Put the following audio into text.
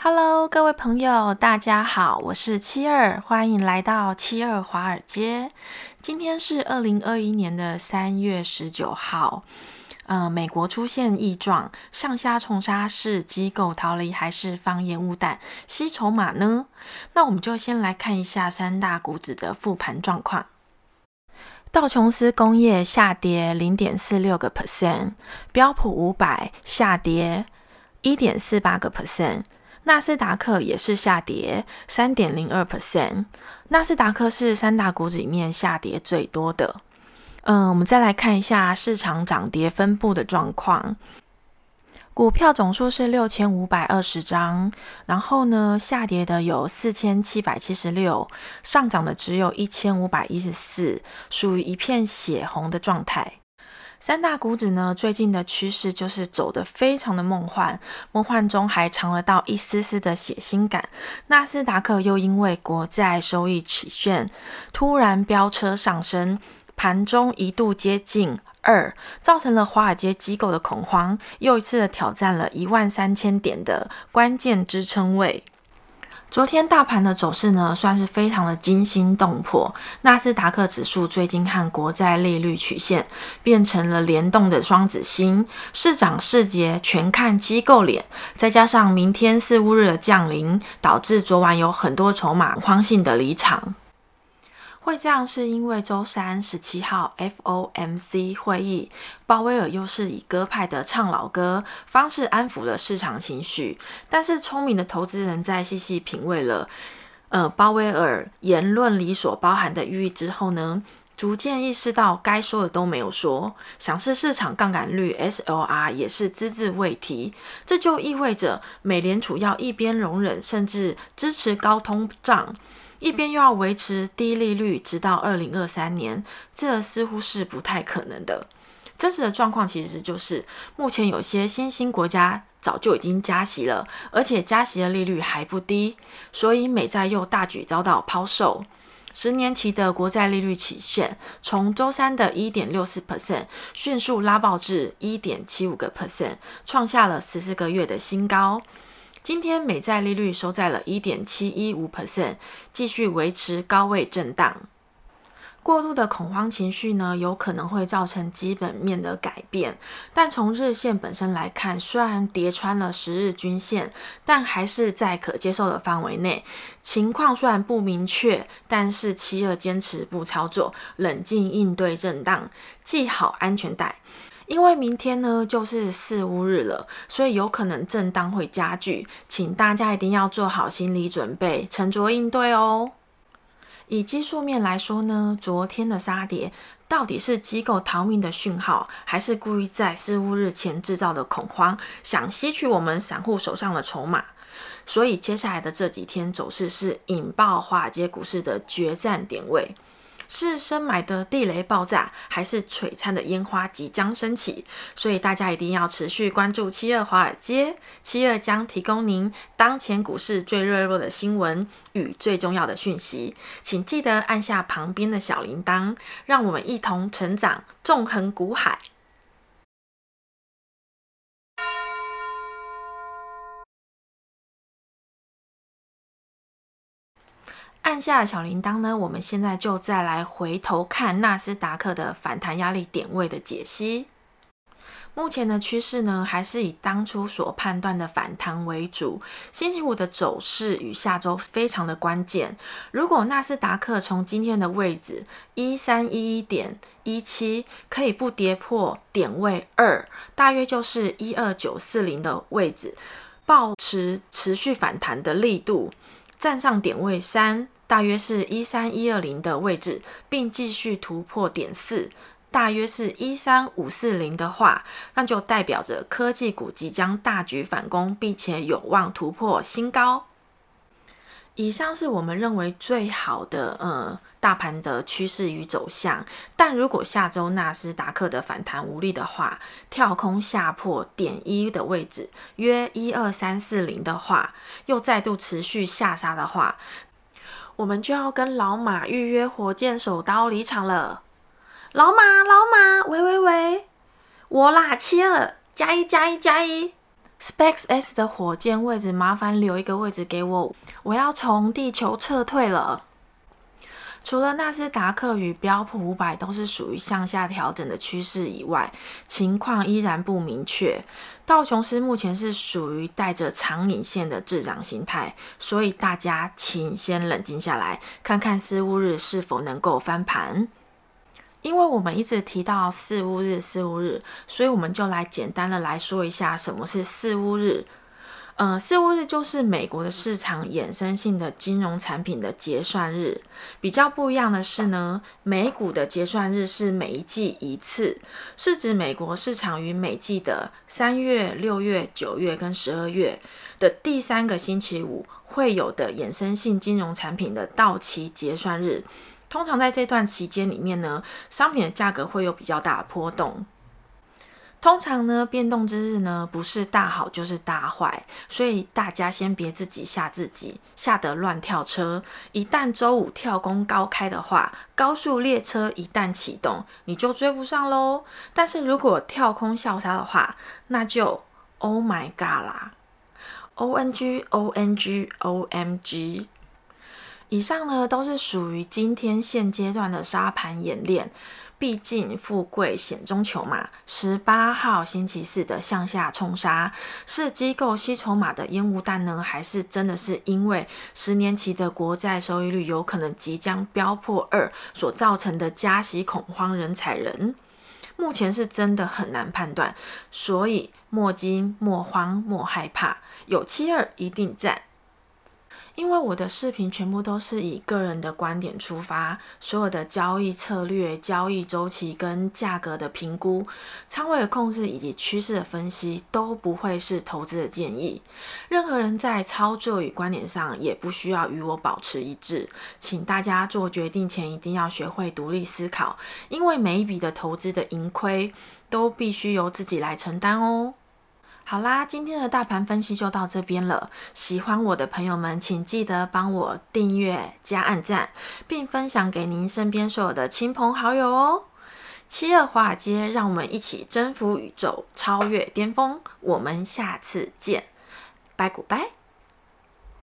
Hello，各位朋友，大家好，我是七二，欢迎来到七二华尔街。今天是二零二一年的三月十九号，呃，美国出现异状，上下冲杀是机构逃离还是放烟雾弹吸筹码呢？那我们就先来看一下三大股指的复盘状况。道琼斯工业下跌零点四六个 percent，标普五百下跌一点四八个 percent。纳斯达克也是下跌三点零二 percent，纳斯达克是三大股指里面下跌最多的。嗯，我们再来看一下市场涨跌分布的状况。股票总数是六千五百二十张，然后呢，下跌的有四千七百七十六，上涨的只有一千五百一十四，属于一片血红的状态。三大股指呢，最近的趋势就是走得非常的梦幻，梦幻中还尝了到一丝丝的血腥感。纳斯达克又因为国债收益曲线突然飙车上升，盘中一度接近二，造成了华尔街机构的恐慌，又一次的挑战了一万三千点的关键支撑位。昨天大盘的走势呢，算是非常的惊心动魄。纳斯达克指数最近和国债利率曲线变成了联动的双子星，市涨市跌全看机构脸。再加上明天四五日的降临，导致昨晚有很多筹码慌性的离场。会这样是因为周三十七号 FOMC 会议，鲍威尔又是以鸽派的唱老歌方式安抚了市场情绪。但是聪明的投资人在细细品味了，呃，鲍威尔言论里所包含的寓意之后呢，逐渐意识到该说的都没有说。想是市场杠杆率 SLR 也是只字未提，这就意味着美联储要一边容忍甚至支持高通胀。一边又要维持低利率，直到二零二三年，这似乎是不太可能的。真实的状况其实就是，目前有些新兴国家早就已经加息了，而且加息的利率还不低，所以美债又大举遭到抛售。十年期的国债利率期限从周三的一点六四 percent 迅速拉爆至一点七五个 percent，创下了十四个月的新高。今天美债利率收在了一点七一五 percent，继续维持高位震荡。过度的恐慌情绪呢，有可能会造成基本面的改变。但从日线本身来看，虽然跌穿了十日均线，但还是在可接受的范围内。情况虽然不明确，但是七二坚持不操作，冷静应对震荡，系好安全带。因为明天呢就是四五日了，所以有可能震荡会加剧，请大家一定要做好心理准备，沉着应对哦。以技术面来说呢，昨天的杀跌到底是机构逃命的讯号，还是故意在四五日前制造的恐慌，想吸取我们散户手上的筹码？所以接下来的这几天走势是引爆华尔街股市的决战点位。是深埋的地雷爆炸，还是璀璨的烟花即将升起？所以大家一定要持续关注七二华尔街，七二将提供您当前股市最热络的新闻与最重要的讯息。请记得按下旁边的小铃铛，让我们一同成长，纵横股海。按下小铃铛呢，我们现在就再来回头看纳斯达克的反弹压力点位的解析。目前的趋势呢，还是以当初所判断的反弹为主。星期五的走势与下周非常的关键。如果纳斯达克从今天的位置一三一一点一七可以不跌破点位二，大约就是一二九四零的位置，保持持续反弹的力度，站上点位三。大约是一三一二零的位置，并继续突破点四，大约是一三五四零的话，那就代表着科技股即将大举反攻，并且有望突破新高。以上是我们认为最好的呃大盘的趋势与走向，但如果下周纳斯达克的反弹无力的话，跳空下破点一的位置，约一二三四零的话，又再度持续下杀的话。我们就要跟老马预约火箭手刀离场了。老马，老马，喂喂喂，我啦，七二加一加一加一。SpaceX 的火箭位置，麻烦留一个位置给我，我要从地球撤退了。除了纳斯达克与标普五百都是属于向下调整的趋势以外，情况依然不明确。道琼斯目前是属于带着长影线的滞涨形态，所以大家请先冷静下来，看看四巫日是否能够翻盘。因为我们一直提到四巫日，四巫日，所以我们就来简单的来说一下什么是四巫日。呃，四巫日就是美国的市场衍生性的金融产品的结算日。比较不一样的是呢，美股的结算日是每一季一次，是指美国市场于每季的三月、六月、九月跟十二月的第三个星期五会有的衍生性金融产品的到期结算日。通常在这段期间里面呢，商品的价格会有比较大的波动。通常呢，变动之日呢，不是大好就是大坏，所以大家先别自己吓自己，吓得乱跳车。一旦周五跳空高开的话，高速列车一旦启动，你就追不上喽。但是如果跳空笑杀的话，那就 Oh my God 啦！ONG ONG OMG！以上呢都是属于今天现阶段的沙盘演练。毕竟富贵险中求嘛，十八号星期四的向下冲杀是机构吸筹码的烟雾弹呢，还是真的是因为十年期的国债收益率有可能即将飙破二所造成的加息恐慌人踩人？目前是真的很难判断，所以莫惊莫慌莫害怕，有七二一定赞。因为我的视频全部都是以个人的观点出发，所有的交易策略、交易周期跟价格的评估、仓位的控制以及趋势的分析都不会是投资的建议。任何人在操作与观点上也不需要与我保持一致，请大家做决定前一定要学会独立思考，因为每一笔的投资的盈亏都必须由自己来承担哦。好啦，今天的大盘分析就到这边了。喜欢我的朋友们，请记得帮我订阅、加按赞，并分享给您身边所有的亲朋好友哦。七二华尔街，让我们一起征服宇宙，超越巅峰。我们下次见，拜古拜。